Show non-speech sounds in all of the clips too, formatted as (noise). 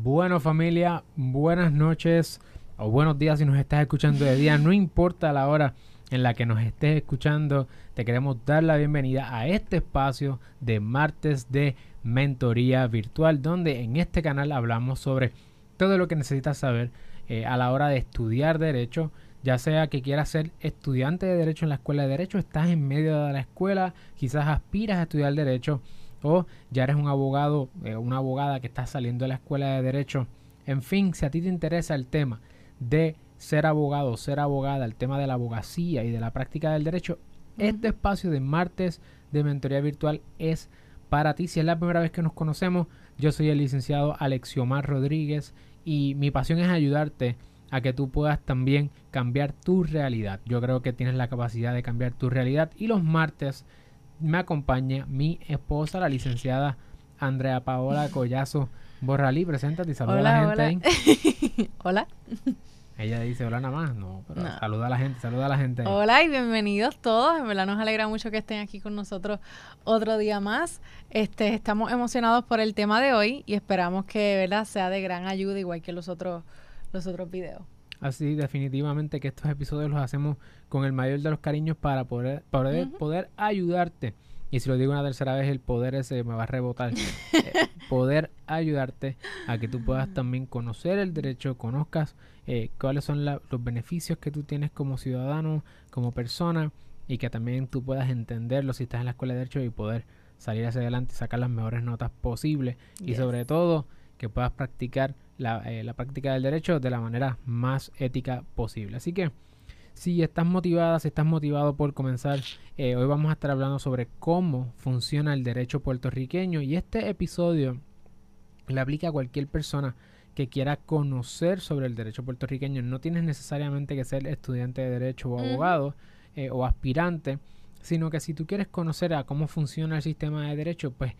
Bueno familia, buenas noches o buenos días si nos estás escuchando de día, no importa la hora en la que nos estés escuchando, te queremos dar la bienvenida a este espacio de martes de mentoría virtual, donde en este canal hablamos sobre todo lo que necesitas saber eh, a la hora de estudiar derecho, ya sea que quieras ser estudiante de derecho en la escuela de derecho, estás en medio de la escuela, quizás aspiras a estudiar derecho o ya eres un abogado, eh, una abogada que está saliendo de la escuela de derecho. En fin, si a ti te interesa el tema de ser abogado, ser abogada, el tema de la abogacía y de la práctica del derecho, este espacio de martes de mentoría virtual es para ti. Si es la primera vez que nos conocemos, yo soy el licenciado Alexiomar Rodríguez y mi pasión es ayudarte a que tú puedas también cambiar tu realidad. Yo creo que tienes la capacidad de cambiar tu realidad y los martes me acompaña mi esposa, la licenciada Andrea Paola Collazo Borralí. Preséntate y saluda a la gente ahí. (laughs) hola. Ella dice hola nada más, no, pero saluda a la gente, saluda a la gente. Hola y bienvenidos todos. En verdad nos alegra mucho que estén aquí con nosotros otro día más. Este, estamos emocionados por el tema de hoy y esperamos que, ¿verdad?, sea de gran ayuda igual que los otros los otros videos. Así, definitivamente que estos episodios los hacemos con el mayor de los cariños para poder, poder, poder ayudarte. Y si lo digo una tercera vez, el poder ese me va a rebotar. (laughs) Eh, poder ayudarte a que tú puedas también conocer el derecho, conozcas eh, cuáles son los beneficios que tú tienes como ciudadano, como persona, y que también tú puedas entenderlo si estás en la escuela de derecho y poder salir hacia adelante y sacar las mejores notas posibles. Y sobre todo, que puedas practicar eh, la, práctica del derecho de la manera más ética posible. Así que si estás motivada, si estás motivado por comenzar, eh, hoy vamos a estar hablando sobre cómo funciona el derecho puertorriqueño y este episodio le aplica a cualquier persona que quiera conocer sobre el derecho puertorriqueño. No tienes necesariamente que ser estudiante de derecho o abogado eh, o aspirante, sino que si tú quieres conocer a cómo funciona el sistema de derecho, pues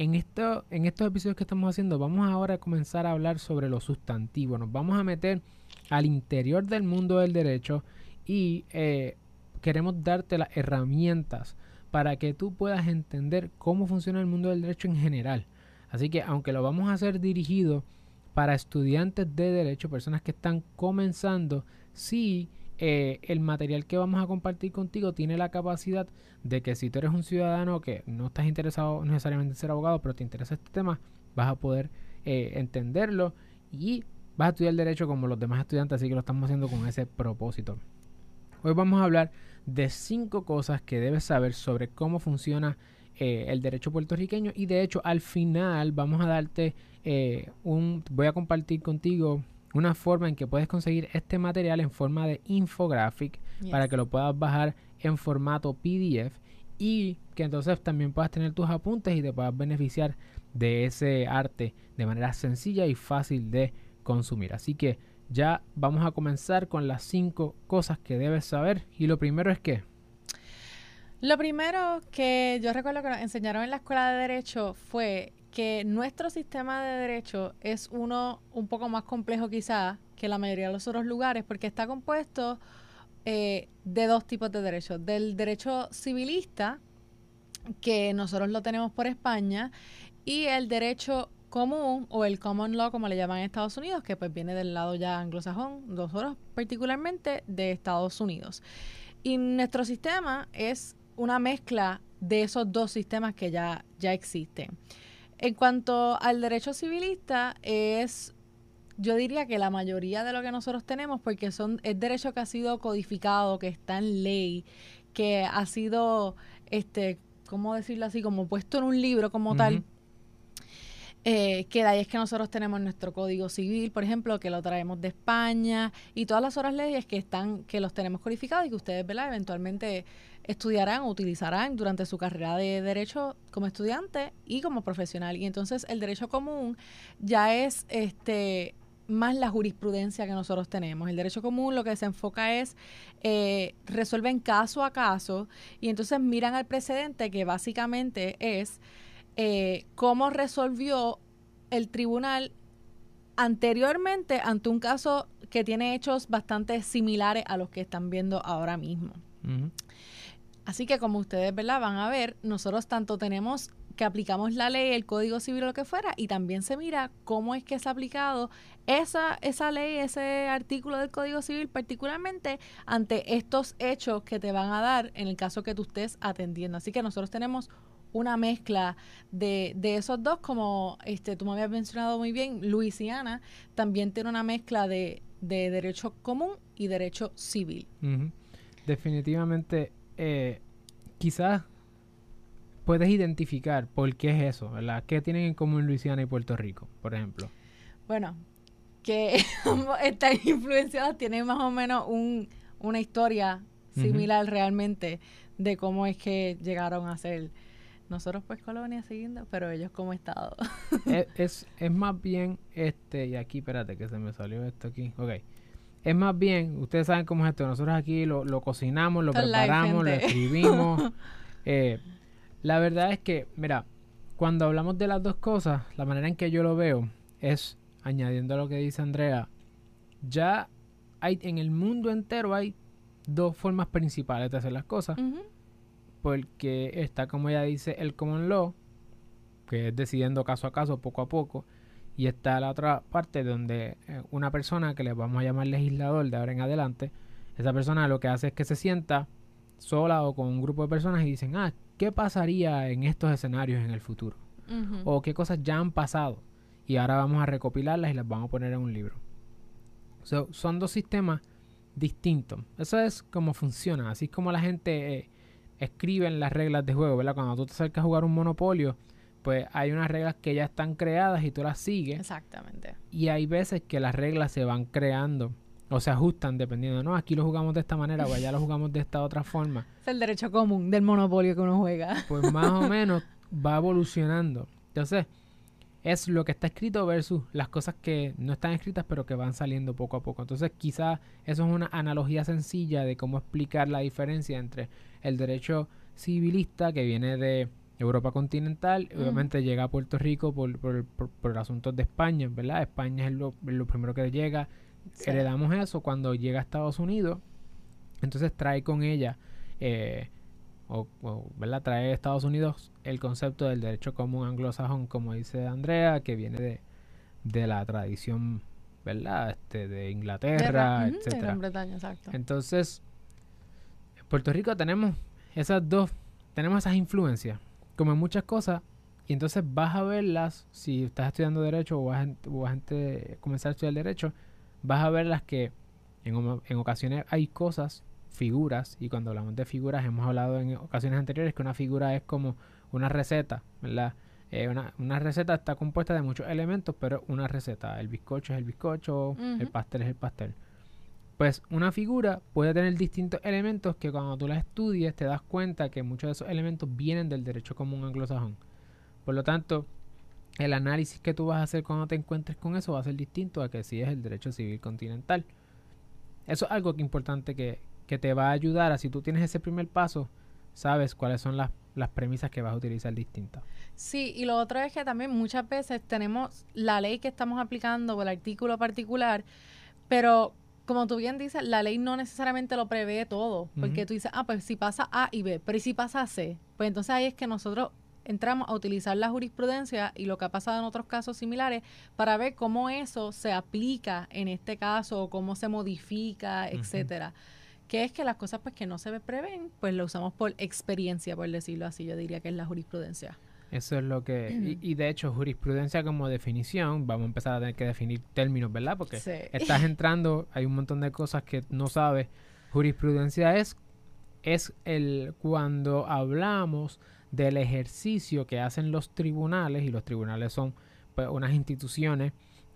en, esto, en estos episodios que estamos haciendo, vamos ahora a comenzar a hablar sobre los sustantivos. Nos vamos a meter al interior del mundo del derecho y eh, queremos darte las herramientas para que tú puedas entender cómo funciona el mundo del derecho en general. Así que aunque lo vamos a hacer dirigido para estudiantes de derecho, personas que están comenzando, sí eh, el material que vamos a compartir contigo tiene la capacidad de que si tú eres un ciudadano que no estás interesado necesariamente en ser abogado, pero te interesa este tema, vas a poder eh, entenderlo y vas a estudiar derecho como los demás estudiantes, así que lo estamos haciendo con ese propósito. Hoy vamos a hablar de cinco cosas que debes saber sobre cómo funciona eh, el derecho puertorriqueño y de hecho al final vamos a darte un voy a compartir contigo una forma en que puedes conseguir este material en forma de infographic para que lo puedas bajar en formato PDF y que entonces también puedas tener tus apuntes y te puedas beneficiar de ese arte de manera sencilla y fácil de consumir. Así que ya vamos a comenzar con las cinco cosas que debes saber y lo primero es que lo primero que yo recuerdo que nos enseñaron en la escuela de derecho fue que nuestro sistema de derecho es uno un poco más complejo quizás que la mayoría de los otros lugares porque está compuesto eh, de dos tipos de derechos. Del derecho civilista, que nosotros lo tenemos por España, y el derecho común o el common law como le llaman en Estados Unidos, que pues viene del lado ya anglosajón, nosotros particularmente de Estados Unidos. Y nuestro sistema es una mezcla de esos dos sistemas que ya, ya existen. En cuanto al derecho civilista, es yo diría que la mayoría de lo que nosotros tenemos, porque son, es derecho que ha sido codificado, que está en ley, que ha sido, este, ¿cómo decirlo así? Como puesto en un libro como tal. Eh, que de ahí es que nosotros tenemos nuestro código civil, por ejemplo, que lo traemos de España y todas las otras leyes que están, que los tenemos codificados y que ustedes, ¿verdad? Eventualmente estudiarán o utilizarán durante su carrera de derecho como estudiante y como profesional. Y entonces el derecho común ya es este más la jurisprudencia que nosotros tenemos. El derecho común lo que se enfoca es eh, resuelven caso a caso y entonces miran al precedente que básicamente es eh, cómo resolvió el tribunal anteriormente ante un caso que tiene hechos bastante similares a los que están viendo ahora mismo. Así que como ustedes ¿verdad? van a ver, nosotros tanto tenemos que aplicamos la ley, el código civil o lo que fuera, y también se mira cómo es que se ha aplicado esa, esa ley, ese artículo del código civil, particularmente ante estos hechos que te van a dar en el caso que tú estés atendiendo. Así que nosotros tenemos una mezcla de, de esos dos, como este, tú me habías mencionado muy bien, Luisiana también tiene una mezcla de, de derecho común y derecho civil. Definitivamente, eh, quizás puedes identificar por qué es eso, ¿verdad? ¿Qué tienen en común Luisiana y Puerto Rico, por ejemplo? Bueno, que (laughs) están influenciadas, tienen más o menos un, una historia similar realmente de cómo es que llegaron a ser nosotros pues colonia siguiendo, pero ellos como estado. (laughs) es, es, más bien este, y aquí espérate que se me salió esto aquí, ok. Es más bien, ustedes saben cómo es esto, nosotros aquí lo, lo cocinamos, lo preparamos, lo escribimos. (laughs) eh, la verdad es que, mira, cuando hablamos de las dos cosas, la manera en que yo lo veo es, añadiendo a lo que dice Andrea, ya hay en el mundo entero hay dos formas principales de hacer las cosas. Porque está, como ella dice, el common law, que es decidiendo caso a caso, poco a poco. Y está la otra parte donde eh, una persona que le vamos a llamar legislador de ahora en adelante, esa persona lo que hace es que se sienta sola o con un grupo de personas y dicen, ah, ¿qué pasaría en estos escenarios en el futuro? O qué cosas ya han pasado y ahora vamos a recopilarlas y las vamos a poner en un libro. son dos sistemas distintos. Eso es como funciona. Así es como la gente eh, escribe en las reglas de juego, ¿verdad? Cuando tú te acercas a jugar un monopolio, pues hay unas reglas que ya están creadas y tú las sigues. Exactamente. Y hay veces que las reglas se van creando o se ajustan dependiendo, no, aquí lo jugamos de esta manera o allá lo jugamos de esta otra forma. (laughs) Es el derecho común del monopolio que uno juega. (laughs) Pues más o menos va evolucionando. Entonces, es lo que está escrito versus las cosas que no están escritas pero que van saliendo poco a poco. Entonces, quizás eso es una analogía sencilla de cómo explicar la diferencia entre el derecho civilista que viene de Europa continental, obviamente llega a Puerto Rico por, por, por, asuntos de España, ¿verdad? España es lo, lo primero que llega heredamos eso cuando llega a Estados Unidos. Entonces trae con ella, eh, o, ¿verdad? Trae a Estados Unidos el concepto del derecho común anglosajón, como dice Andrea, que viene de, de la tradición, ¿verdad? Este, de Inglaterra, etcétera. Entonces, en Puerto Rico tenemos esas dos, tenemos esas influencias, como en muchas cosas, y entonces vas a verlas si estás estudiando derecho o vas, o vas a comenzar a estudiar derecho vas a ver las que en, en ocasiones hay cosas, figuras, y cuando hablamos de figuras hemos hablado en ocasiones anteriores que una figura es como una receta, ¿verdad? Eh, una, una, receta está compuesta de muchos elementos, pero una receta. El bizcocho es el bizcocho, el pastel es el pastel. Pues una figura puede tener distintos elementos que cuando tú la estudies te das cuenta que muchos de esos elementos vienen del derecho común anglosajón. Por lo tanto, el análisis que tú vas a hacer cuando te encuentres con eso va a ser distinto a que si es el derecho civil continental. Eso es algo que importante que, que te va a ayudar a si tú tienes ese primer paso, sabes cuáles son las, las premisas que vas a utilizar distintas. Sí, y lo otro es que también muchas veces tenemos la ley que estamos aplicando o el artículo particular, pero como tú bien dices, la ley no necesariamente lo prevé todo, porque tú dices, ah, pues si pasa A y B, pero ¿y si pasa C? Pues entonces ahí es que nosotros entramos a utilizar la jurisprudencia y lo que ha pasado en otros casos similares para ver cómo eso se aplica en este caso, o cómo se modifica, etcétera. Que es que las cosas pues que no se prevén, pues lo usamos por experiencia, por decirlo así, yo diría que es la jurisprudencia. Eso es lo que... Y, de hecho, jurisprudencia como definición, vamos a empezar a tener que definir términos, ¿verdad? Porque estás entrando, hay un montón de cosas que no sabes. Jurisprudencia es, es el cuando hablamos del ejercicio que hacen los tribunales, y los tribunales son pues, unas instituciones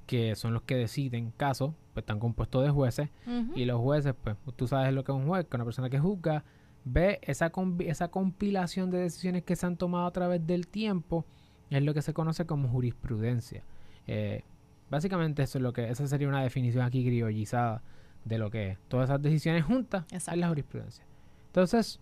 que son los que deciden casos, pues están compuestos de jueces, y los jueces, pues tú sabes lo que es un juez, que una persona que juzga, ve esa, esa compilación de decisiones que se han tomado a través del tiempo, es lo que se conoce como jurisprudencia. Eh, básicamente eso es lo que, esa sería una definición aquí criollizada de lo que es. Todas esas decisiones juntas es la jurisprudencia. Entonces,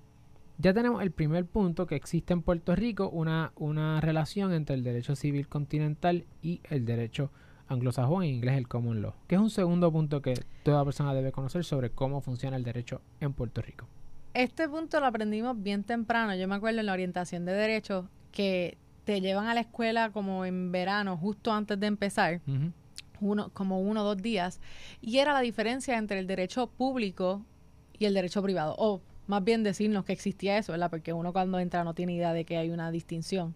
ya tenemos el primer punto que existe en Puerto Rico una, una relación entre el derecho civil continental y el derecho anglosajón, en inglés el common law, que es un segundo punto que toda persona debe conocer sobre cómo funciona el derecho en Puerto Rico. Este punto lo aprendimos bien temprano. Yo me acuerdo en la orientación de derecho que te llevan a la escuela como en verano, justo antes de empezar, uno, como uno o dos días, y era la diferencia entre el derecho público y el derecho privado. O más bien decirnos que existía eso, ¿verdad? Porque uno cuando entra no tiene idea de que hay una distinción.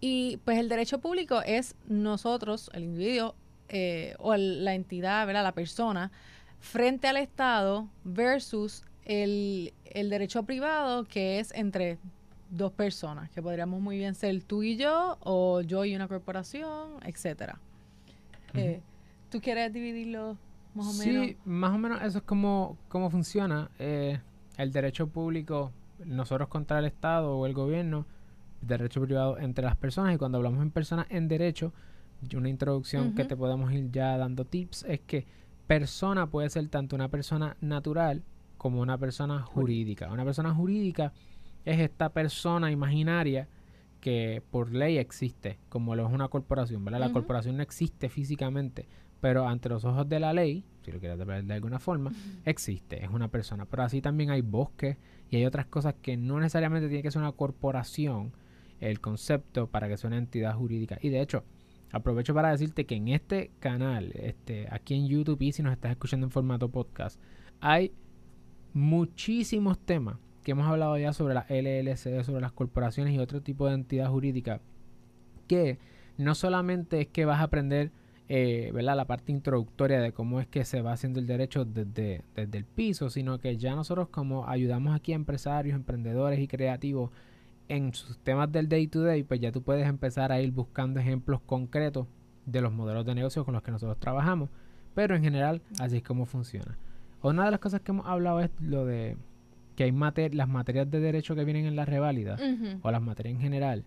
Y pues el derecho público es nosotros, el individuo eh, o la entidad, ¿verdad? La persona, frente al Estado versus el, el derecho privado que es entre dos personas, que podríamos muy bien ser tú y yo, o yo y una corporación, etcétera. Eh, ¿Tú quieres dividirlo más o menos? Sí, más o menos eso es como, como funciona. Eh, el derecho público, nosotros contra el Estado o el gobierno, derecho privado entre las personas, y cuando hablamos en personas en derecho, una introducción que te podemos ir ya dando tips es que persona puede ser tanto una persona natural como una persona jurídica. Una persona jurídica es esta persona imaginaria que por ley existe, como lo es una corporación, ¿verdad? La corporación no existe físicamente, pero ante los ojos de la ley, si lo quieres ver de alguna forma, existe, es una persona. Pero así también hay bosques y hay otras cosas que no necesariamente tiene que ser una corporación el concepto para que sea una entidad jurídica. Y de hecho, aprovecho para decirte que en este canal, este, aquí en YouTube y si nos estás escuchando en formato podcast, hay muchísimos temas que hemos hablado ya sobre la LLC, sobre las corporaciones y otro tipo de entidad jurídica, que no solamente es que vas a aprender eh, ¿verdad? la parte introductoria de cómo es que se va haciendo el derecho desde, desde el piso, sino que ya nosotros como ayudamos aquí a empresarios, emprendedores y creativos en sus temas del day to day, pues ya tú puedes empezar a ir buscando ejemplos concretos de los modelos de negocio con los que nosotros trabajamos, pero en general así es como funciona. Una de las cosas que hemos hablado es lo de que hay las materias de derecho que vienen en la reválida o las materias en general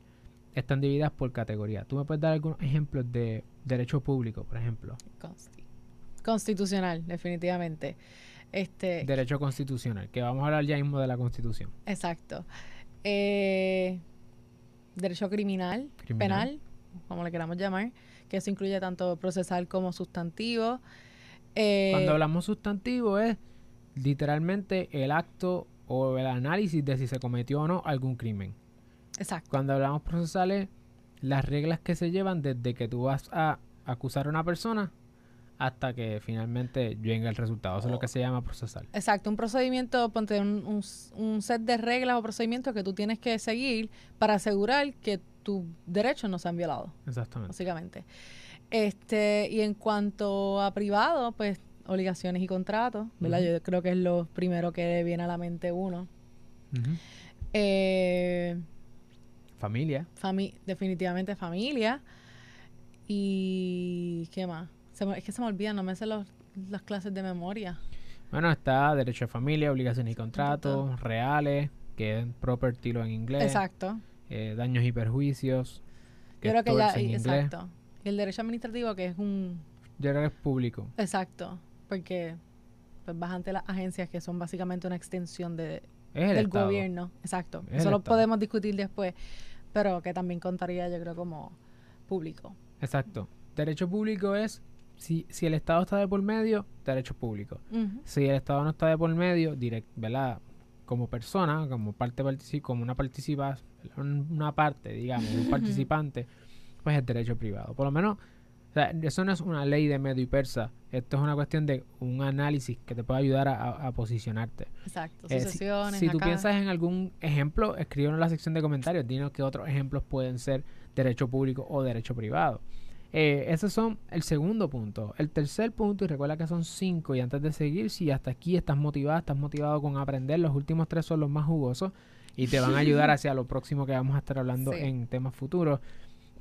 están divididas por categoría. ¿Tú me puedes dar algunos ejemplos de derecho público, por ejemplo? constitucional, definitivamente. Este, derecho constitucional, que vamos a hablar ya mismo de la constitución. Exacto. Eh, derecho criminal, penal, como le queramos llamar, que eso incluye tanto procesal como sustantivo. Eh, Cuando hablamos sustantivo es literalmente el acto o el análisis de si se cometió o no algún crimen. Exacto. Cuando hablamos procesales, las reglas que se llevan desde que tú vas a acusar a una persona hasta que finalmente venga el resultado. Eso es lo que se llama procesal. Exacto, un procedimiento, ponte un, un, set de reglas o procedimientos que tú tienes que seguir para asegurar que tus derechos no se han violado. Exactamente. Básicamente. Este, y en cuanto a privado, pues obligaciones y contratos, ¿verdad? Yo creo que es lo primero que viene a la mente uno. Eh, familia. definitivamente familia. Y ¿qué más? es que se me olvida, no me los, las clases de memoria. Bueno, está derecho a familia, obligaciones y contratos, reales, que es property lo en inglés. Exacto. Eh, daños y perjuicios. Que Yo creo que ya, exacto. Y el derecho administrativo, que es un... Que es público. Exacto porque pues vas ante las agencias que son básicamente una extensión de, del gobierno. Exacto. Eso lo podemos discutir después, pero que también contaría yo creo como público. Exacto. Derecho público es si, si el Estado está de por medio, derecho público. Si el Estado no está de por medio, direct, ¿verdad? Como persona, como parte como una participa, una parte, digamos, un (laughs) participante, pues es derecho privado. Por lo menos o sea, eso no es una ley de medio y persa. Esto es una cuestión de un análisis que te puede ayudar a, posicionarte. Exacto. Eh, sucesiones. si, tú piensas en algún ejemplo, escríbelo en la sección de comentarios. Dinos qué otros ejemplos pueden ser derecho público o derecho privado. Eh, esos son el segundo punto. El tercer punto, y recuerda que son cinco, y antes de seguir, si hasta aquí estás motivado, estás motivado con aprender, los últimos tres son los más jugosos y te van a (laughs) ayudar hacia lo próximo que vamos a estar hablando en temas futuros.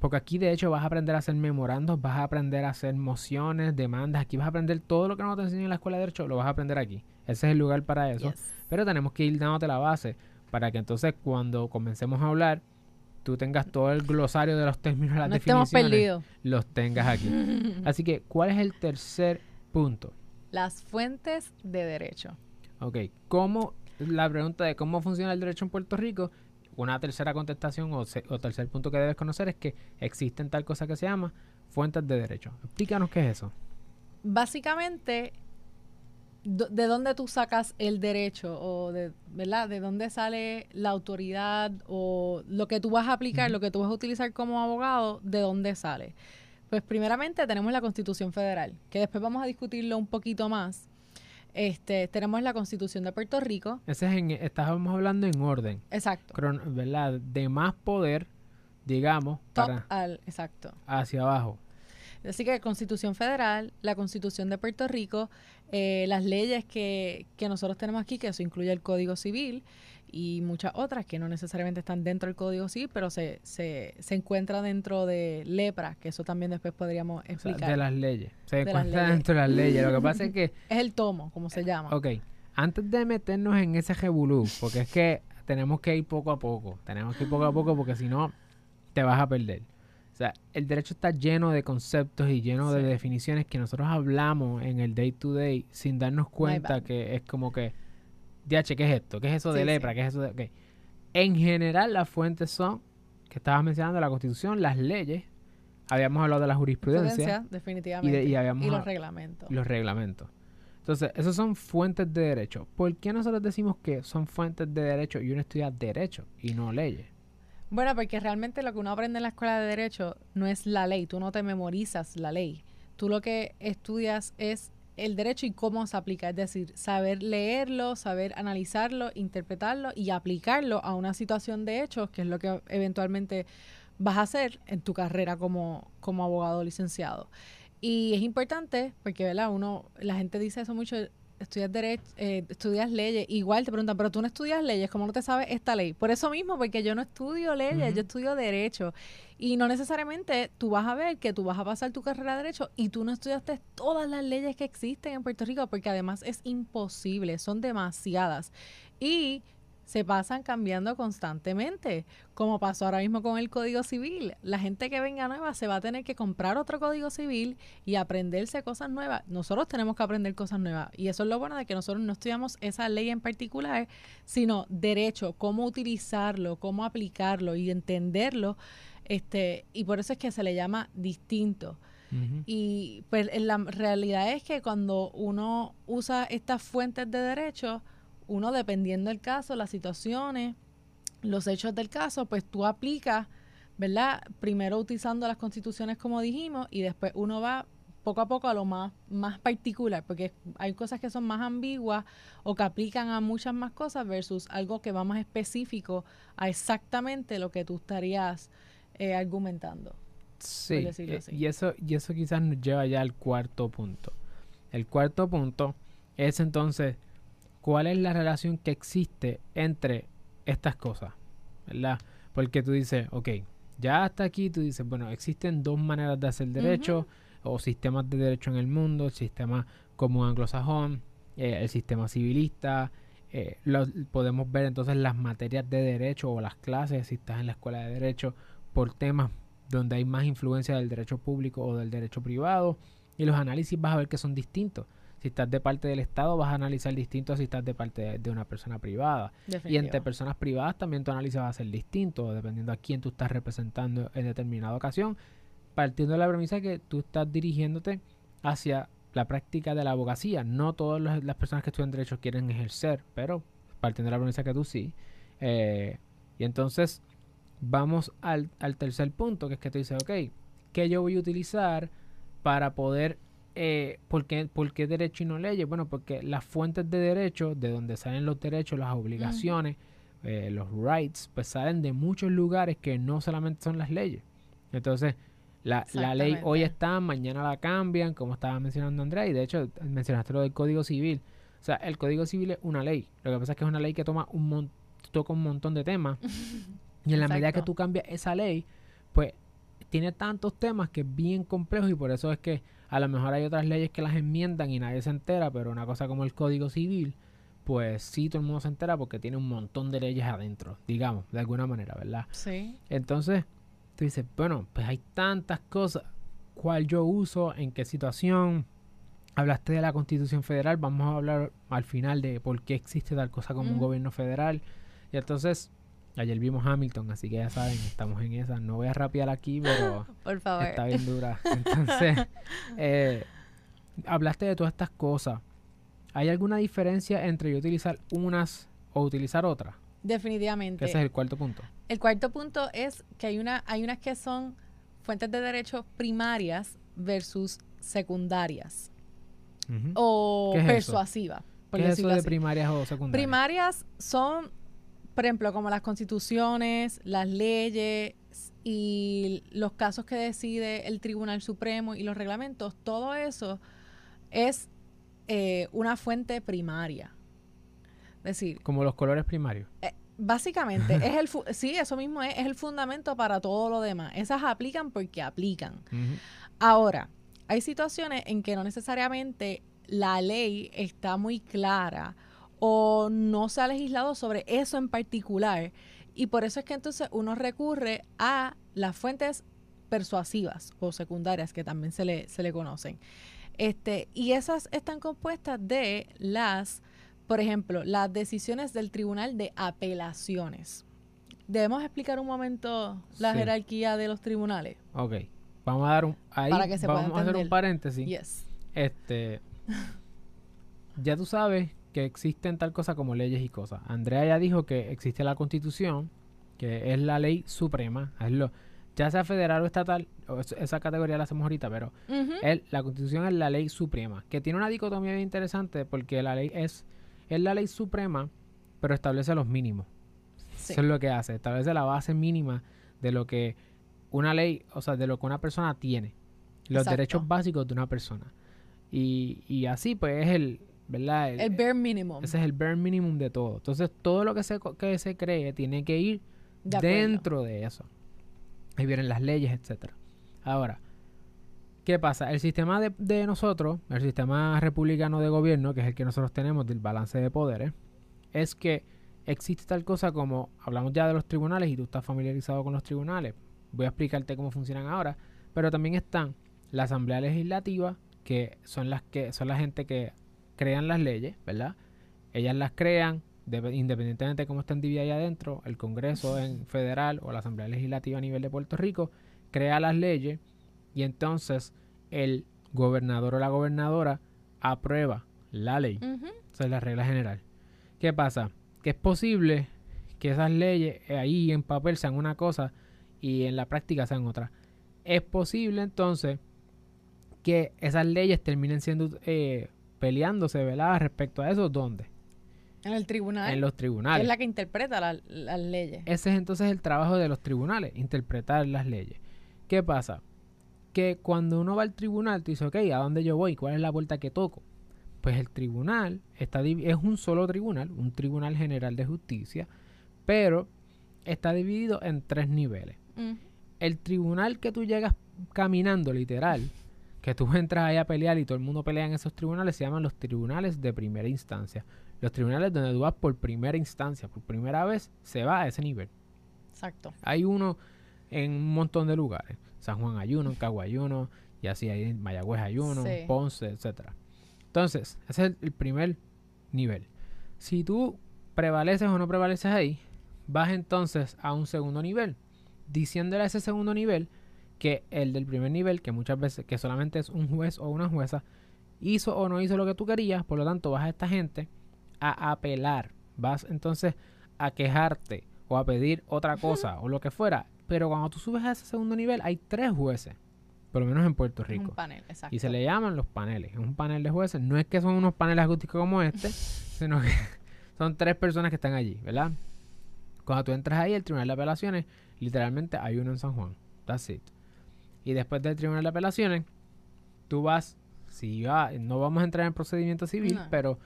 Porque aquí de hecho vas a aprender a hacer memorandos, vas a aprender a hacer mociones, demandas. Aquí vas a aprender todo lo que no te enseñan en la escuela de derecho, lo vas a aprender aquí. Ese es el lugar para eso. Pero tenemos que ir dándote la base para que entonces cuando comencemos a hablar, tú tengas todo el glosario de los términos, las no definiciones, los tengas aquí. (laughs) Así que, ¿cuál es el tercer punto? Las fuentes de derecho. Ok, ¿cómo, la pregunta de cómo funciona el derecho en Puerto Rico una tercera contestación o, tercer punto que debes conocer es que existen tal cosa que se llama fuentes de derecho. Explícanos qué es eso. Básicamente, de dónde tú sacas el derecho o de, ¿verdad? De dónde sale la autoridad o lo que tú vas a aplicar, lo que tú vas a utilizar como abogado, de dónde sale. Pues primeramente tenemos la Constitución Federal, que después vamos a discutirlo un poquito más. Este, tenemos la Constitución de Puerto Rico. Ese es en, estábamos hablando en orden. Exacto. ¿Verdad? De más poder, digamos, para al, exacto. Hacia abajo. Así que Constitución Federal, la Constitución de Puerto Rico, eh, las leyes que, que nosotros tenemos aquí, que eso incluye el Código Civil y muchas otras que no necesariamente están dentro del Código Civil, pero se, se, se encuentra dentro de LEPRA, que eso también después podríamos explicar. de las leyes. Se encuentra dentro de las leyes. Lo que pasa es que... (laughs) Es el tomo, como se llama. Ok. Antes de meternos en ese jebulú, porque es que tenemos que ir poco a poco. Tenemos que ir poco a poco porque si no, te vas a perder. O sea, el derecho está lleno de conceptos y lleno de definiciones que nosotros hablamos en el day to day sin darnos cuenta que es como que, DH, ¿qué es esto? ¿Qué es eso de lepra? ¿Qué es eso de...? Okay. En general, las fuentes son, que estabas mencionando, la Constitución, las leyes, habíamos hablado de la jurisprudencia. definitivamente. Y, habíamos, los reglamentos. Los reglamentos. Entonces, esos son fuentes de derecho. ¿Por qué nosotros decimos que son fuentes de derecho y uno estudia derecho y no leyes? Bueno, porque realmente lo que uno aprende en la escuela de derecho no es la ley, tú no te memorizas la ley. Tú lo que estudias es el derecho y cómo se aplica, es decir, saber leerlo, saber analizarlo, interpretarlo y aplicarlo a una situación de hechos, que es lo que eventualmente vas a hacer en tu carrera como, como abogado licenciado. Y es importante porque, ¿verdad? Uno, la gente dice eso mucho, estudias derecho, eh, estudias leyes, igual te preguntan, pero tú no estudias leyes, ¿cómo no te sabes esta ley? Por eso mismo, porque yo no estudio leyes, yo estudio derecho. Y no necesariamente tú vas a ver que tú vas a pasar tu carrera de derecho y tú no estudiaste todas las leyes que existen en Puerto Rico, porque además es imposible, son demasiadas. Y se pasan cambiando constantemente, como pasó ahora mismo con el Código Civil. La gente que venga nueva se va a tener que comprar otro Código Civil y aprenderse cosas nuevas. Nosotros tenemos que aprender cosas nuevas y eso es lo bueno de que nosotros no estudiamos esa ley en particular, sino derecho, cómo utilizarlo, cómo aplicarlo y entenderlo. Este, y por eso es que se le llama distinto. Y pues la realidad es que cuando uno usa estas fuentes de derecho, uno dependiendo del caso, las situaciones, los hechos del caso, pues tú aplicas, ¿verdad? Primero utilizando las constituciones como dijimos y después uno va poco a poco a lo más, más particular, porque hay cosas que son más ambiguas o que aplican a muchas más cosas versus algo que va más específico a exactamente lo que tú estarías eh, argumentando. Sí, eh, y eso, y eso quizás nos lleva ya al cuarto punto. El cuarto punto es entonces cuál es la relación que existe entre estas cosas, ¿verdad? Porque tú dices, ok, ya hasta aquí tú dices, bueno, existen dos maneras de hacer derecho o sistemas de derecho en el mundo, el sistema común anglosajón, eh, el sistema civilista. Eh, podemos ver entonces las materias de derecho o las clases si estás en la escuela de derecho por temas donde hay más influencia del derecho público o del derecho privado y los análisis vas a ver que son distintos. Si estás de parte del Estado, vas a analizar distinto a si estás de parte de, una persona privada. Y entre personas privadas también tu análisis va a ser distinto, dependiendo a quién tú estás representando en determinada ocasión, partiendo de la premisa que tú estás dirigiéndote hacia la práctica de la abogacía. No todas las personas que estudian derecho quieren ejercer, pero partiendo de la premisa que tú sí. Eh, y entonces vamos al, al tercer punto, que es que tú dices, ok, ¿qué yo voy a utilizar para poder eh, ¿por, qué, derecho y no leyes? Bueno, porque las fuentes de derecho, de donde salen los derechos, las obligaciones, eh, los rights, pues salen de muchos lugares que no solamente son las leyes. Entonces, la, la ley hoy está, mañana la cambian, como estaba mencionando Andrea, y de hecho mencionaste lo del Código Civil. O sea, el Código Civil es una ley. Lo que pasa es que es una ley que toma un toca un montón de temas. (laughs) y en la medida que tú cambias esa ley, pues tiene tantos temas que es bien complejo y por eso es que a lo mejor hay otras leyes que las enmiendan y nadie se entera, pero una cosa como el Código Civil, pues sí, todo el mundo se entera porque tiene un montón de leyes adentro, digamos, de alguna manera, ¿verdad? Sí. Entonces, tú dices, bueno, pues hay tantas cosas, ¿cuál yo uso? ¿En qué situación? Hablaste de la Constitución Federal, vamos a hablar al final de por qué existe tal cosa como un gobierno federal. Y entonces, Ayer vimos Hamilton, así que ya saben, estamos en esa. No voy a rapear aquí, pero (laughs) Por favor. está bien dura. Entonces, (laughs) eh, hablaste de todas estas cosas. ¿Hay alguna diferencia entre yo utilizar unas o utilizar otras? Definitivamente. ese es el cuarto punto. El cuarto punto es que hay, una, hay unas que son fuentes de derecho primarias versus secundarias o persuasivas. ¿Qué es eso de primarias o secundarias? Primarias son, por ejemplo, como las constituciones, las leyes y los casos que decide el Tribunal Supremo y los reglamentos, todo eso es eh, una fuente primaria. Es decir, como los colores primarios. Eh, básicamente, es el (laughs) sí, eso mismo es, es, el fundamento para todo lo demás. Esas aplican porque aplican. Ahora, hay situaciones en que no necesariamente la ley está muy clara o no se ha legislado sobre eso en particular. Y por eso es que entonces uno recurre a las fuentes persuasivas o secundarias que también se le, se le conocen. Este, y esas están compuestas de las, por ejemplo, las decisiones del Tribunal de Apelaciones. Debemos explicar un momento la jerarquía de los tribunales. Ok. Vamos a dar un ahí vamos a hacer un paréntesis. Yes. Este (laughs) ya tú sabes que existen tal cosa como leyes y cosas. Andrea ya dijo que existe la Constitución, que es la ley suprema, es lo ya sea federal o estatal, esa categoría la hacemos ahorita, pero la constitución es la ley suprema, que tiene una dicotomía bien interesante porque la ley es, es la ley suprema, pero establece los mínimos. Eso es lo que hace, establece la base mínima de lo que una ley, o sea, de lo que una persona tiene, los derechos básicos de una persona. Y, y así pues es el, ¿verdad? El, bare minimum. Ese es el bare minimum de todo. Entonces todo lo que se, que se cree tiene que ir dentro de eso. Ahí vienen las leyes, etcétera. Ahora, ¿qué pasa? El sistema de, nosotros, el sistema republicano de gobierno, que es el que nosotros tenemos del balance de poderes, es que existe tal cosa como, hablamos ya de los tribunales y tú estás familiarizado con los tribunales. Voy a explicarte cómo funcionan ahora, pero también están la Asamblea Legislativa, que son las que son la gente que crean las leyes, ¿verdad? Ellas las crean, independientemente de cómo estén divididas ahí adentro, el Congreso en federal o la Asamblea Legislativa a nivel de Puerto Rico crea las leyes y entonces el gobernador o la gobernadora aprueba la ley. Esa es la regla general. ¿Qué pasa? Que es posible que esas leyes ahí en papel sean una cosa y en la práctica sean otra. Es posible entonces que esas leyes terminen siendo eh, peleándose, ¿verdad? Respecto a eso, ¿dónde? En el tribunal. En los tribunales. Es la que interpreta las leyes. Ese es entonces el trabajo de los tribunales, interpretar las leyes. ¿Qué pasa? Que cuando uno va al tribunal, tú dices, ok, ¿a dónde yo voy? ¿Cuál es la puerta que toco? Pues el tribunal está es un solo tribunal, un tribunal general de justicia, pero está dividido en tres niveles. El tribunal que tú llegas caminando, literal, que tú (laughs) entras ahí a pelear y todo el mundo pelea en esos tribunales, se llaman los tribunales de primera instancia. Los tribunales donde tú vas por primera instancia, por primera vez, se va a ese nivel. Exacto. Hay uno en un montón de lugares. San Juan hay uno, Cagua hay uno, y así hay en Mayagüez hay uno, Ponce, etcétera. Entonces, ese es el primer nivel. Si tú prevaleces o no prevaleces ahí, vas entonces a un segundo nivel, diciéndole a ese segundo nivel que el del primer nivel, que muchas veces, que solamente es un juez o una jueza, hizo o no hizo lo que tú querías, por lo tanto vas a esta gente a apelar, vas entonces a quejarte o a pedir otra cosa o lo que fuera. Pero cuando tú subes a ese segundo nivel hay tres jueces, por lo menos en Puerto Rico. Un panel, exacto. Y se le llaman los paneles. Es un panel de jueces. No es que son unos paneles acústicos como este, (laughs) sino que (laughs) son tres personas que están allí, ¿verdad? Cuando tú entras ahí, el Tribunal de Apelaciones, literalmente hay uno en San Juan. That's it. Y después del Tribunal de Apelaciones, tú vas, si va, no vamos a entrar en procedimiento civil, pero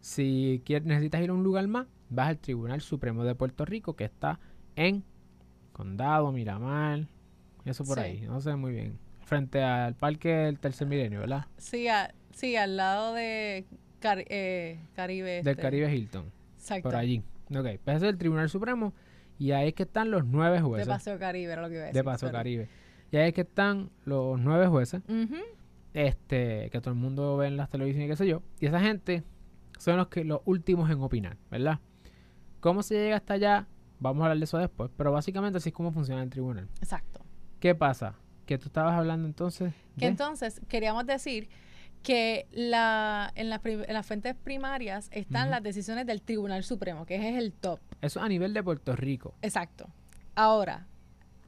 si quieres, necesitas ir a un lugar más, vas al Tribunal Supremo de Puerto Rico, que está en Condado, Miramar, eso por ahí, no sé muy bien. Frente al Parque del Tercer Milenio, ¿verdad? Sí, sí al lado de eh, Caribe. Del este. Caribe Hilton. Exacto. Por allí. Ok, pues ese es el Tribunal Supremo y ahí es que están los nueve jueces. De Paseo Caribe, era lo que iba a decir. De Paseo Caribe. Y ahí es que están los nueve jueces, este, que todo el mundo ve en las televisiones y qué sé yo. Y esa gente son los que los últimos en opinar, ¿verdad? ¿Cómo se llega hasta allá? Vamos a hablar de eso después, pero básicamente así es como funciona el tribunal. Exacto. ¿Qué pasa? Que tú estabas hablando entonces. Que entonces queríamos decir que la, en, las fuentes primarias están las decisiones del Tribunal Supremo, que es el top. Eso a nivel de Puerto Rico. Exacto. Ahora,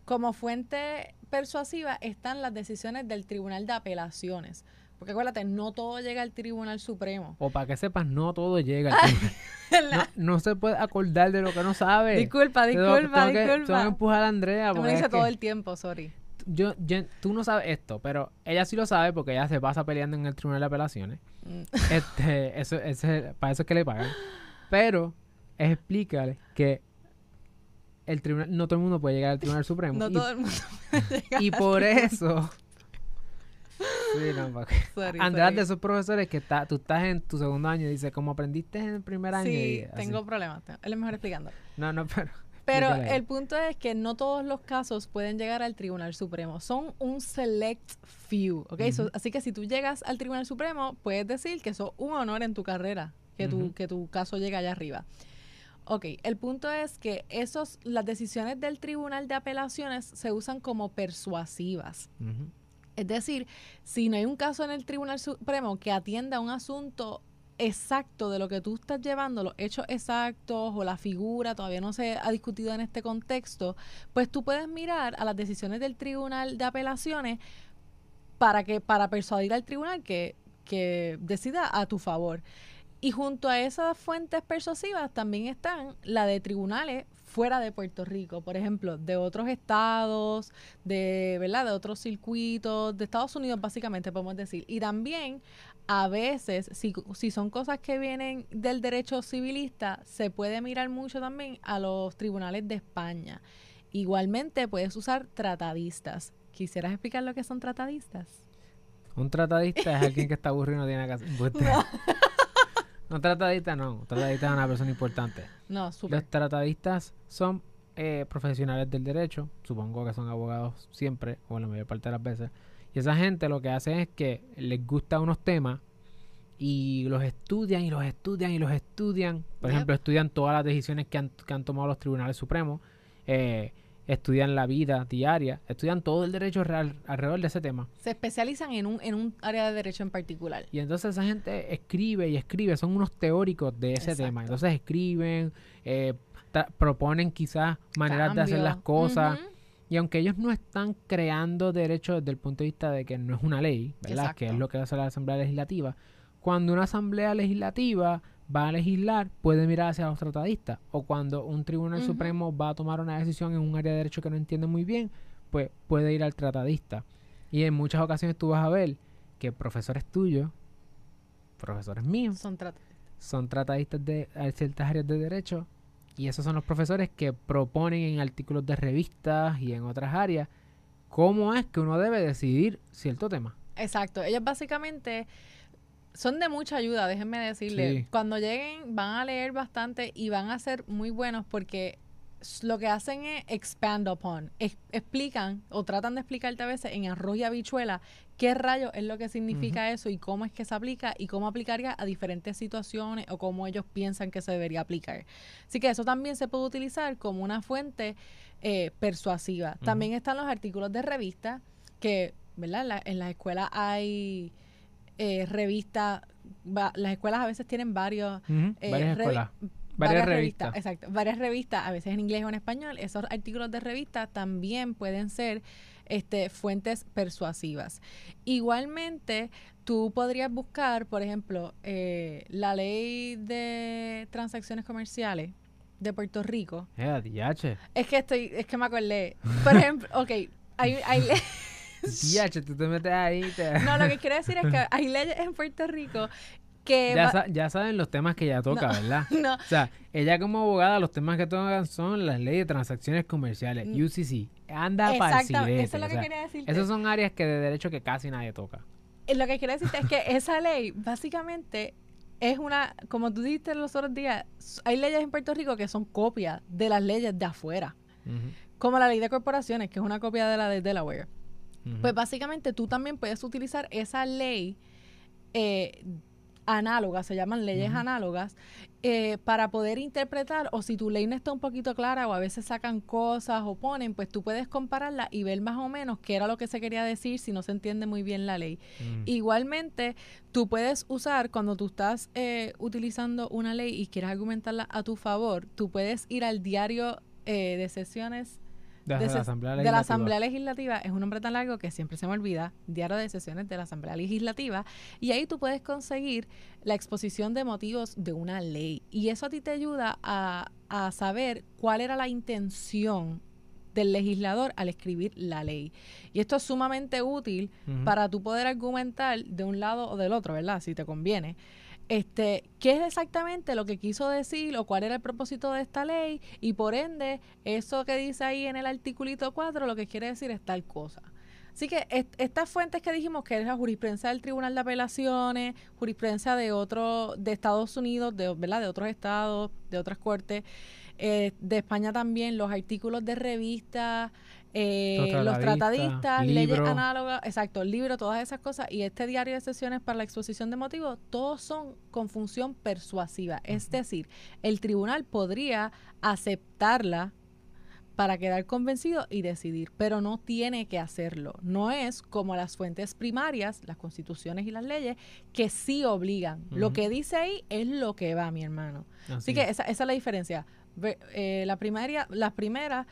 como fuente persuasiva están las decisiones del Tribunal de Apelaciones. Porque acuérdate, no todo llega al Tribunal Supremo. O para que sepas, no todo llega al (laughs) Tribunal. no, se puede acordar de lo que no sabe. Disculpa, disculpa, tengo disculpa. tengo que empujar a Andrea. me dice todo el tiempo, sorry yo, tú no sabes esto, pero ella sí lo sabe porque ella se pasa peleando en el tribunal de apelaciones. Mm. Este, eso, ese, para eso es que le pagan. Pero explícale que el tribunal, no todo el mundo puede llegar al tribunal supremo. No todo el mundo puede (laughs) llegar. Y por eso. Sí, no, Andrés de esos profesores que está, tú estás en tu segundo año y dice, como aprendiste en el primer año. Sí, tengo problemas. Él es mejor explicando. No, no, pero. Pero el punto es que no todos los casos pueden llegar al Tribunal Supremo. Son un select few, ¿ok? así que si tú llegas al Tribunal Supremo, puedes decir que eso es un honor en tu carrera, que, tu, que tu caso llegue allá arriba. Ok, el punto es que esos, las decisiones del Tribunal de Apelaciones se usan como persuasivas. Es decir, si no hay un caso en el Tribunal Supremo que atienda un asunto exacto de lo que tú estás llevando, los hechos exactos o la figura, todavía no se ha discutido en este contexto, pues tú puedes mirar a las decisiones del Tribunal de Apelaciones para que para persuadir al tribunal que, que decida a tu favor. Y junto a esas fuentes persuasivas también están la de tribunales fuera de Puerto Rico, por ejemplo, de otros estados, de, ¿verdad? de otros circuitos, de Estados Unidos básicamente podemos decir. Y también a veces, si, si son cosas que vienen del derecho civilista, se puede mirar mucho también a los tribunales de España. Igualmente puedes usar tratadistas. ¿Quisieras explicar lo que son tratadistas? Un tratadista es alguien que está aburrido y no tiene que (laughs) hacer. No. tratadista no. Tratadista es una persona importante. No, súper. Los tratadistas son eh, profesionales del derecho. Supongo que son abogados siempre, o la mayor parte de las veces y esa gente lo que hace es que les gusta unos temas y los estudian y los estudian y los estudian. Por ejemplo, estudian todas las decisiones que han, que han tomado los tribunales supremos, eh, estudian la vida diaria, estudian todo el derecho real alrededor de ese tema. Se especializan en un, en un área de derecho en particular. Y entonces esa gente escribe y escribe, son unos teóricos de ese tema. Entonces escriben, eh, proponen quizás maneras de hacer las cosas. Y aunque ellos no están creando derechos desde el punto de vista de que no es una ley, ¿verdad? Que es lo que hace la Asamblea Legislativa. Cuando una Asamblea Legislativa va a legislar, puede mirar hacia los tratadistas. O cuando un Tribunal Supremo va a tomar una decisión en un área de derecho que no entiende muy bien, pues puede ir al tratadista. Y en muchas ocasiones tú vas a ver que profesores tuyos, profesores míos, son tratadistas, son tratadistas de ciertas áreas de derecho y esos son los profesores que proponen en artículos de revistas y en otras áreas cómo es que uno debe decidir cierto tema. Exacto. Ellos básicamente son de mucha ayuda, déjenme decirle. Cuando lleguen van a leer bastante y van a ser muy buenos porque lo que hacen es expand upon, explican o tratan de explicarte a veces en arroz y habichuela qué rayo es lo que significa eso y cómo es que se aplica y cómo aplicaría a diferentes situaciones o cómo ellos piensan que se debería aplicar. Así que eso también se puede utilizar como una fuente eh, persuasiva. También están los artículos de revista que, ¿verdad? en las escuelas hay eh, revistas, las escuelas a veces tienen varios... Eh, varias escuelas Varias, revistas. Exacto, varias revistas, a veces en inglés o en español. Esos artículos de revista también pueden ser este, fuentes persuasivas. Igualmente, tú podrías buscar, por ejemplo, eh, la ley de transacciones comerciales de Puerto Rico. Eh, es que estoy, es que me acordé. Por ejemplo, ok, hay, hay (laughs) tú te metes ahí. No, lo que quiero decir es que (laughs) hay leyes en Puerto Rico ya, saben los temas que ella toca, ¿verdad? (laughs) No. O sea, ella como abogada, los temas que tocan son las leyes de transacciones comerciales, mm. UCC. Anda para Eso es lo que quería decirte. Esas son áreas que de derecho que casi nadie toca. Eh, lo que quiero decirte es que (laughs) esa ley, básicamente, es una, como tú dijiste los otros días, hay leyes en Puerto Rico que son copias de las leyes de afuera. Como la ley de corporaciones, que es una copia de la de Delaware. Pues básicamente tú también puedes utilizar esa ley eh, análogas, se llaman leyes análogas, eh, para poder interpretar, o si tu ley no está un poquito clara, o a veces sacan cosas o ponen, pues tú puedes compararla y ver más o menos qué era lo que se quería decir si no se entiende muy bien la ley. Mm. Igualmente, tú puedes usar, cuando tú estás eh, utilizando una ley y quieres argumentarla a tu favor, tú puedes ir al diario eh, de sesiones de, de la Asamblea de la Legislativa. Asamblea Legislativa es un nombre tan largo que siempre se me olvida, Diario de Sesiones de la Asamblea Legislativa, y ahí tú puedes conseguir la exposición de motivos de una ley. Y eso a ti te ayuda a, a saber cuál era la intención del legislador al escribir la ley. Y esto es sumamente útil para tú poder argumentar de un lado o del otro, ¿verdad? Si te conviene. Este, ¿qué es exactamente lo que quiso decir o cuál era el propósito de esta ley? Y por ende, eso que dice ahí en el articulito 4, lo que quiere decir es tal cosa. Así que est- estas fuentes que dijimos, que es la jurisprudencia del Tribunal de Apelaciones, jurisprudencia de otro, de Estados Unidos, de, ¿verdad? de otros estados, de otras cortes, eh, de España también, los artículos de revistas, eh, Los los tratadistas, leyes análogas, exacto, libros, todas esas cosas, y este diario de sesiones para la exposición de motivos, todos son con función persuasiva. Es decir, el tribunal podría aceptarla para quedar convencido y decidir, pero no tiene que hacerlo. No es como las fuentes primarias, las constituciones y las leyes, que sí obligan. Lo que dice ahí es lo que va, mi hermano. Así, Así que es. esa, esa es la diferencia. Eh, la primaria, las primeras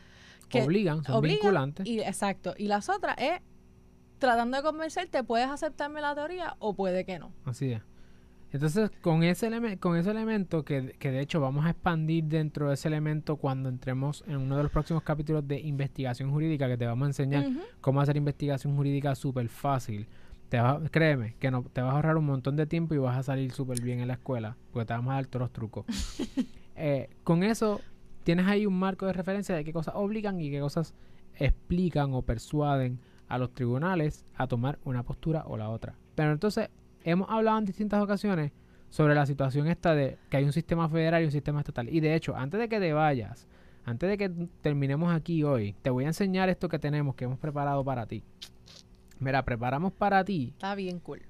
que obligan, son obligan vinculantes. y exacto. Y las otras es tratando de convencerte, puedes aceptarme la teoría o puede que no. Así es. Entonces, con ese, eleme- con ese elemento, que, que de hecho vamos a expandir dentro de ese elemento cuando entremos en uno de los próximos capítulos de investigación jurídica, que te vamos a enseñar cómo hacer investigación jurídica súper fácil. Te créeme, que no, te vas a ahorrar un montón de tiempo y vas a salir súper bien en la escuela, porque te vamos a dar todos los trucos. (laughs) Eh, con eso, tienes ahí un marco de referencia de qué cosas obligan y qué cosas explican o persuaden a los tribunales a tomar una postura o la otra. Pero entonces, hemos hablado en distintas ocasiones sobre la situación esta de que hay un sistema federal y un sistema estatal. Y de hecho, antes de que te vayas, antes de que terminemos aquí hoy, te voy a enseñar esto que tenemos, que hemos preparado para ti. Mira, preparamos para ti Está bien cool.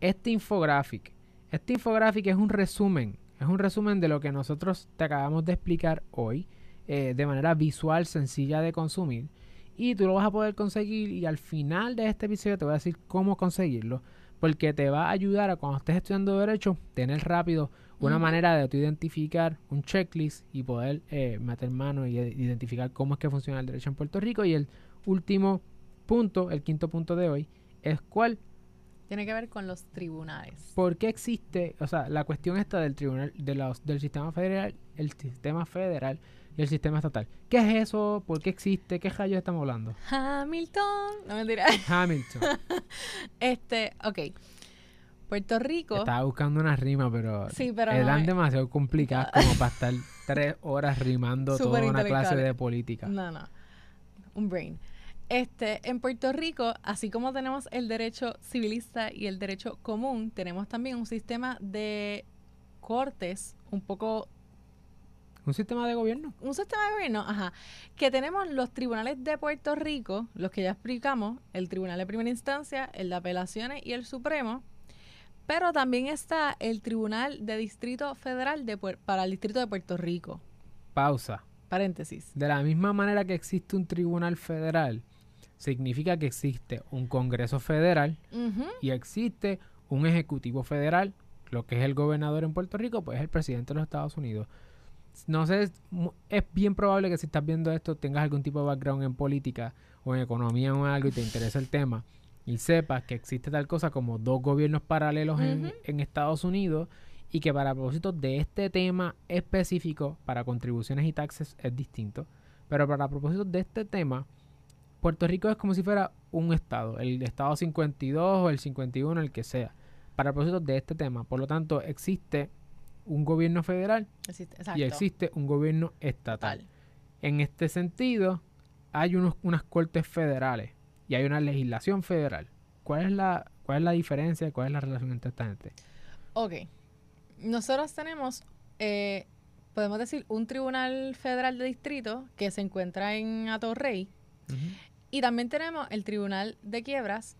este infographic. Este infographic es un resumen, es un resumen de lo que nosotros te acabamos de explicar hoy, eh, de manera visual, sencilla de consumir. Y tú lo vas a poder conseguir y al final de este episodio te voy a decir cómo conseguirlo, porque te va a ayudar a cuando estés estudiando derecho, tener rápido una manera de tú identificar un checklist y poder eh, meter mano y identificar cómo es que funciona el derecho en Puerto Rico. Y el último punto, el quinto punto de hoy, es cuál Tiene que ver con los tribunales. ¿Por qué existe, o sea, la cuestión esta del tribunal, de los, del sistema federal, el sistema federal y el sistema estatal? ¿Qué es eso? ¿Por qué existe? ¿Qué rayos estamos hablando? Hamilton. No mentira. (laughs) Hamilton. (laughs) Este, ok. Puerto Rico. Estaba buscando una rima, pero, Sí, pero eran demasiado complicadas (laughs) como para estar tres horas rimando toda una clase de política. No, no. Un brain. Este, en Puerto Rico, así como tenemos el derecho civilista y el derecho común, tenemos también un sistema de cortes un poco Un sistema de gobierno. un sistema de gobierno, ajá, que tenemos los tribunales de Puerto Rico, los que ya explicamos, el Tribunal de Primera Instancia, el de Apelaciones y el Supremo, pero también está el Tribunal de Distrito Federal de para el Distrito de Puerto Rico. Pausa. Paréntesis. De la misma manera que existe un tribunal federal, significa que existe un Congreso federal y existe un ejecutivo federal, lo que es el gobernador en Puerto Rico, pues es el presidente de los Estados Unidos. No sé, es, bien probable que si estás viendo esto tengas algún tipo de background en política o en economía o en algo y te interesa el tema y sepas que existe tal cosa como dos gobiernos paralelos en, en Estados Unidos y que para propósitos de este tema específico, para contribuciones y taxes es distinto, pero para propósitos de este tema, Puerto Rico es como si fuera un estado, el estado 52 o el 51, el que sea, para propósitos de este tema. Por lo tanto, existe un gobierno federal Existe- y existe un gobierno estatal. Tal. En este sentido, hay unos, unas cortes federales y hay una legislación federal. ¿Cuál es la, cuál es la diferencia? ¿Cuál es la relación entre esta gente? Ok. Nosotros tenemos, eh, podemos decir, un tribunal federal de distrito que se encuentra en Atorrey. Y también tenemos el tribunal de quiebras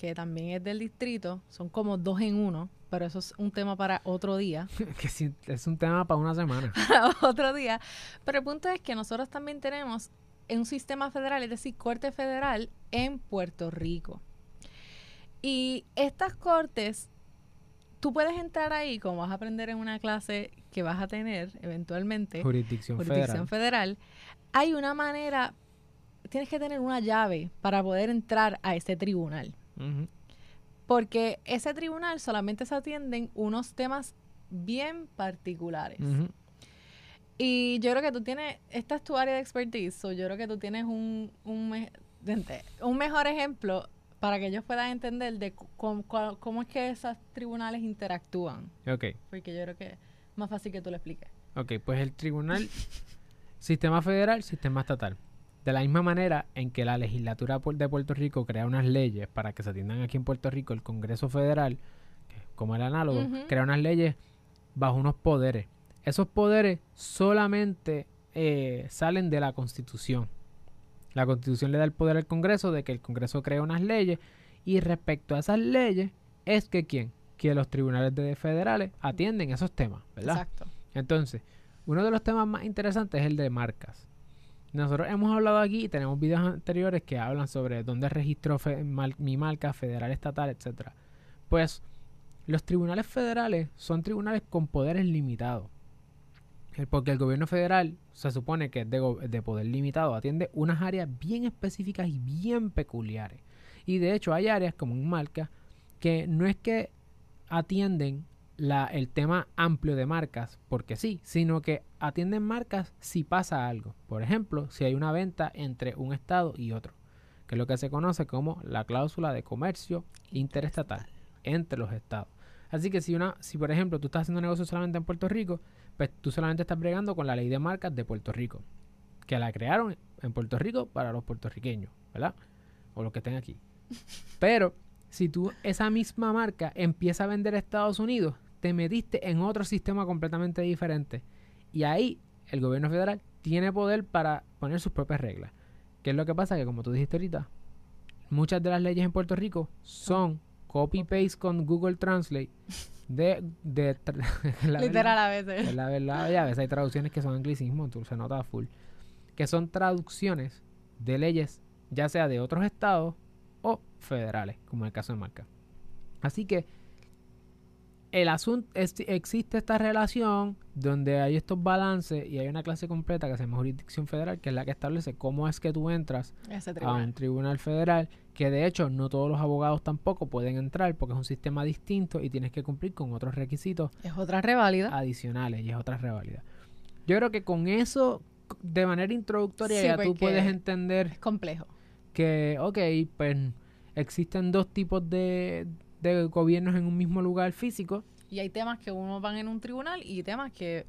que también es del distrito, son como dos en uno, pero eso es un tema para otro día. (laughs) que sí, es un tema para una semana. (laughs) para otro día. Pero el punto es que nosotros también tenemos un sistema federal, es decir, corte federal en Puerto Rico. Y estas cortes, tú puedes entrar ahí, como vas a aprender en una clase que vas a tener eventualmente, Jurisdicción, jurisdicción federal, hay una manera, tienes que tener una llave para poder entrar a ese tribunal. Porque ese tribunal solamente se atienden unos temas bien particulares. Y yo creo que tú tienes, esta es tu área de expertise, so yo creo que tú tienes un, un, un mejor ejemplo para que ellos puedan entender de cómo, cómo es que esos tribunales interactúan. Ok, Porque yo creo que es más fácil que tú lo expliques. ok, pues el tribunal, (laughs) sistema federal, sistema estatal. De la misma manera en que la legislatura de Puerto Rico crea unas leyes para que se atiendan aquí en Puerto Rico, el Congreso Federal, como el análogo, crea unas leyes bajo unos poderes. Esos poderes solamente eh, salen de la Constitución. La Constitución le da el poder al Congreso de que el Congreso crea unas leyes y respecto a esas leyes es que quién, que los tribunales de federales atienden esos temas, ¿verdad? Exacto. Entonces, uno de los temas más interesantes es el de marcas. Nosotros hemos hablado aquí y tenemos videos anteriores que hablan sobre dónde registro fe- mal- mi marca federal, estatal, etcétera. Pues los tribunales federales son tribunales con poderes limitados. Eh, Porque el gobierno federal se supone que es de, de poder limitado, atiende unas áreas bien específicas y bien peculiares. Y de hecho hay áreas como en marca que no es que atienden la, el tema amplio de marcas, porque sí, sino que atienden marcas si pasa algo. Por ejemplo, si hay una venta entre un estado y otro, que es lo que se conoce como la cláusula de comercio interestatal entre los estados. Así que si una, si por ejemplo tú estás haciendo negocio solamente en Puerto Rico, pues tú solamente estás bregando con la ley de marcas de Puerto Rico, que la crearon en Puerto Rico para los puertorriqueños, ¿verdad? O los que estén aquí. (laughs) Pero si tú esa misma marca empieza a vender a Estados Unidos, te metiste en otro sistema completamente diferente. Y ahí el gobierno federal tiene poder para poner sus propias reglas. ¿Qué es lo que pasa? Que como tú dijiste ahorita, muchas de las leyes en Puerto Rico son copy-paste con Google Translate de... de tra- (laughs) la Literal verdad- a veces. es la verdad, ya ves, hay traducciones que son anglicismos, tú se nota full. Que son traducciones de leyes, ya sea de otros estados o federales, como en el caso de marca. Así que el asunto es- existe esta relación donde hay estos balances y hay una clase completa que se llama jurisdicción federal, que es la que establece cómo es que tú entras a tribunal. un tribunal federal, que de hecho no todos los abogados tampoco pueden entrar porque es un sistema distinto y tienes que cumplir con otros requisitos Es otra reválida. adicionales y es otra rivalidad. Yo creo que con eso, de manera introductoria, Sí, ya tú puedes entender Es complejo. que, ok, pues existen dos tipos de, de gobiernos en un mismo lugar físico Y hay temas que uno van en un tribunal y temas que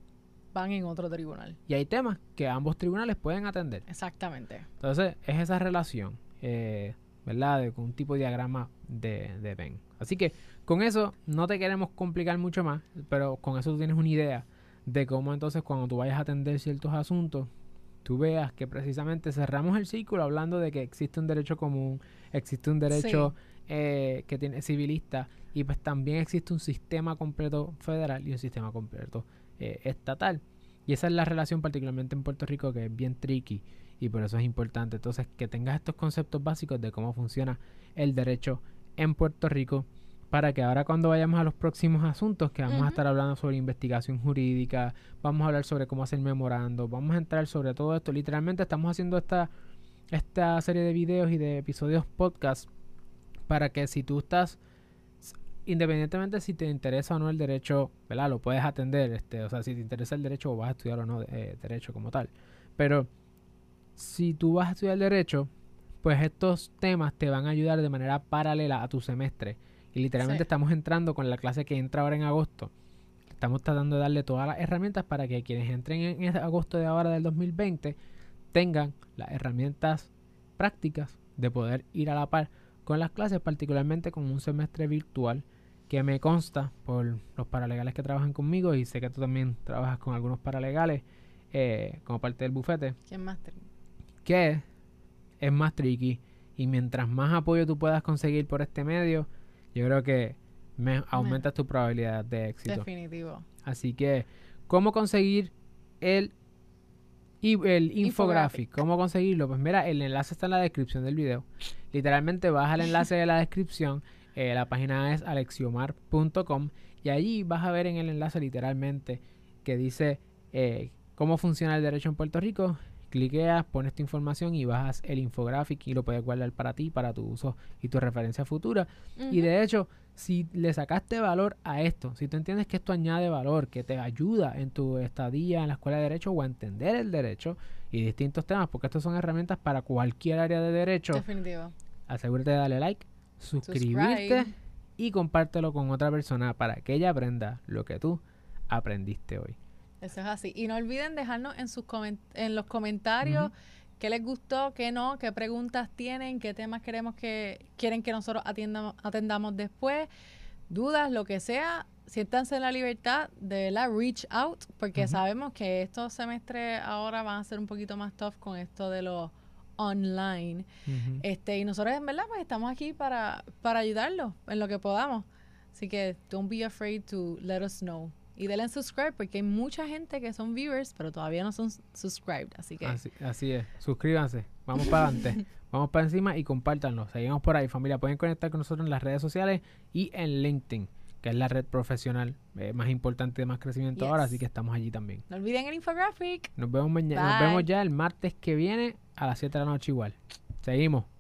van en otro tribunal. y hay temas que ambos tribunales pueden atender. Exactamente. Entonces, es esa relación, eh, ¿verdad? De con un tipo de diagrama de, de Venn. Así que con eso no te queremos complicar mucho más, pero con eso tú tienes una idea de cómo entonces cuando tú vayas a atender ciertos asuntos, tú veas que precisamente cerramos el círculo hablando de que existe un derecho común, existe un derecho eh, que tiene civilista y pues también existe un sistema completo federal y un sistema completo eh, estatal. Y esa es la relación particularmente en Puerto Rico que es bien tricky y por eso es importante. Entonces que tengas estos conceptos básicos de cómo funciona el derecho en Puerto Rico para que ahora cuando vayamos a los próximos asuntos que vamos a estar hablando sobre investigación jurídica, vamos a hablar sobre cómo hacer memorando, vamos a entrar sobre todo esto, literalmente estamos haciendo esta esta serie de videos y de episodios podcast para que si tú estás independientemente si te interesa o no el derecho, ¿verdad? Lo puedes atender, este, o sea, si te interesa el derecho o vas a estudiar o no eh, derecho como tal. Pero si tú vas a estudiar derecho, pues estos temas te van a ayudar de manera paralela a tu semestre. Y literalmente Sí. estamos entrando con la clase que entra ahora en agosto. Estamos tratando de darle todas las herramientas para que quienes entren en agosto de ahora del 2020 tengan las herramientas prácticas de poder ir a la par con las clases, particularmente con un semestre virtual que me consta por los paralegales que trabajan conmigo y sé que tú también trabajas con algunos paralegales eh, como parte del bufete ¿Quién más? tri- que es más tricky Y mientras más apoyo tú puedas conseguir por este medio, yo creo que me aumentas tu probabilidad de éxito. Definitivo. Así que, ¿cómo conseguir el, el infographic? ¿Cómo conseguirlo? Pues mira, el enlace está en la descripción del video. Literalmente vas al enlace de la descripción. Eh, la página es alexiomar.com y allí vas a ver en el enlace literalmente que dice eh, cómo funciona el derecho en Puerto Rico. Cliqueas, pones tu información y bajas el infographic y lo puedes guardar para ti, para tu uso y tu referencia futura. Y de hecho, si le sacaste valor a esto, si tú entiendes que esto añade valor, que te ayuda en tu estadía en la escuela de derecho o a entender el derecho y distintos temas, porque estas son herramientas para cualquier área de derecho. Definitivo. Asegúrate de darle like, suscribirte y compártelo con otra persona para que ella aprenda lo que tú aprendiste hoy. Eso es así. Y no olviden dejarnos en, sus en los comentarios qué les gustó, qué no, qué preguntas tienen, qué temas queremos que quieren que nosotros atiendamos, atendamos después, dudas, lo que sea. Siéntanse en la libertad de la reach out, porque sabemos que estos semestres ahora van a ser un poquito más tough con esto de los online. este Y nosotros, en verdad, pues estamos aquí para, para ayudarlos en lo que podamos. Así que don't be afraid to let us know y denle subscribe porque hay mucha gente que son viewers, pero todavía no son subscribed. Así que. Así, es. Suscríbanse. Vamos para adelante. (laughs) Vamos para encima y compártanlo. Seguimos por ahí, familia. Pueden conectar con nosotros en las redes sociales y en LinkedIn, que es la red profesional eh, más importante de más crecimiento ahora. Así que estamos allí también. No olviden el infographic. Nos vemos mañana. Nos vemos ya el martes que viene a las 7 de la noche igual. Seguimos.